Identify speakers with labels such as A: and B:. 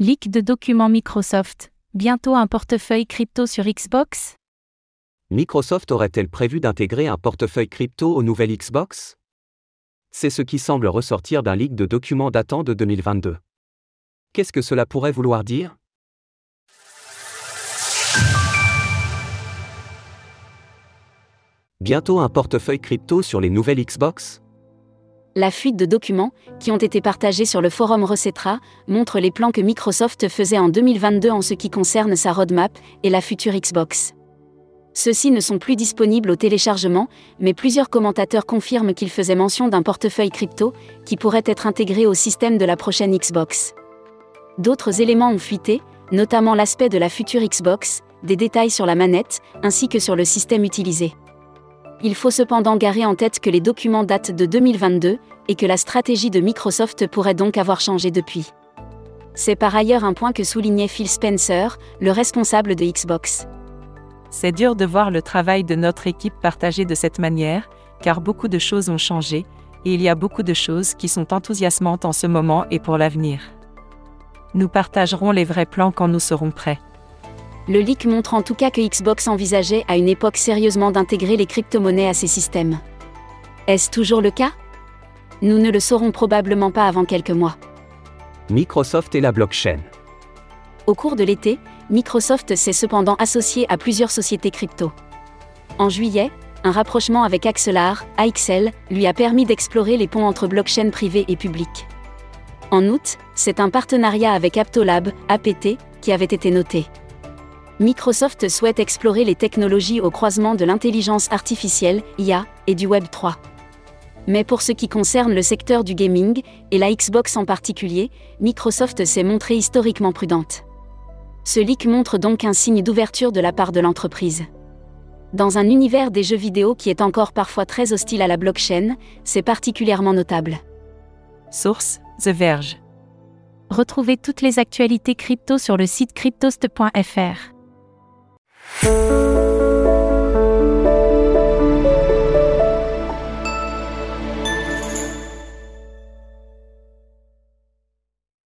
A: Leak de documents Microsoft. Bientôt un portefeuille crypto sur Xbox?
B: Microsoft aurait-elle prévu d'intégrer un portefeuille crypto au nouvel Xbox? C'est ce qui semble ressortir d'un leak de documents datant de 2022. Qu'est-ce que cela pourrait vouloir dire? Bientôt un portefeuille crypto sur les nouvelles Xbox?
C: La fuite de documents, qui ont été partagés sur le forum Recetra, montre les plans que Microsoft faisait en 2022 en ce qui concerne sa roadmap et la future Xbox. Ceux-ci ne sont plus disponibles au téléchargement, mais plusieurs commentateurs confirment qu'ils faisaient mention d'un portefeuille crypto qui pourrait être intégré au système de la prochaine Xbox. D'autres éléments ont fuité, notamment l'aspect de la future Xbox, des détails sur la manette, ainsi que sur le système utilisé. Il faut cependant garer en tête que les documents datent de 2022 et que la stratégie de Microsoft pourrait donc avoir changé depuis. C'est par ailleurs un point que soulignait Phil Spencer, le responsable de Xbox.
D: C'est dur de voir le travail de notre équipe partagé de cette manière, car beaucoup de choses ont changé, et il y a beaucoup de choses qui sont enthousiasmantes en ce moment et pour l'avenir. Nous partagerons les vrais plans quand nous serons prêts.
C: Le leak montre en tout cas que Xbox envisageait à une époque sérieusement d'intégrer les crypto-monnaies à ses systèmes. Est-ce toujours le cas? Nous ne le saurons probablement pas avant quelques mois.
B: Microsoft et la blockchain.
C: Au cours de l'été, Microsoft s'est cependant associé à plusieurs sociétés crypto. En juillet, un rapprochement avec Axelar, AXL, lui a permis d'explorer les ponts entre blockchain privées et publiques. En août, c'est un partenariat avec Aptolab, APT, qui avait été noté. Microsoft souhaite explorer les technologies au croisement de l'intelligence artificielle, IA, et du Web 3. Mais pour ce qui concerne le secteur du gaming, et la Xbox en particulier, Microsoft s'est montrée historiquement prudente. Ce leak montre donc un signe d'ouverture de la part de l'entreprise. Dans un univers des jeux vidéo qui est encore parfois très hostile à la blockchain, c'est particulièrement notable.
D: Source The Verge.
A: Retrouvez toutes les actualités crypto sur le site cryptost.fr. oh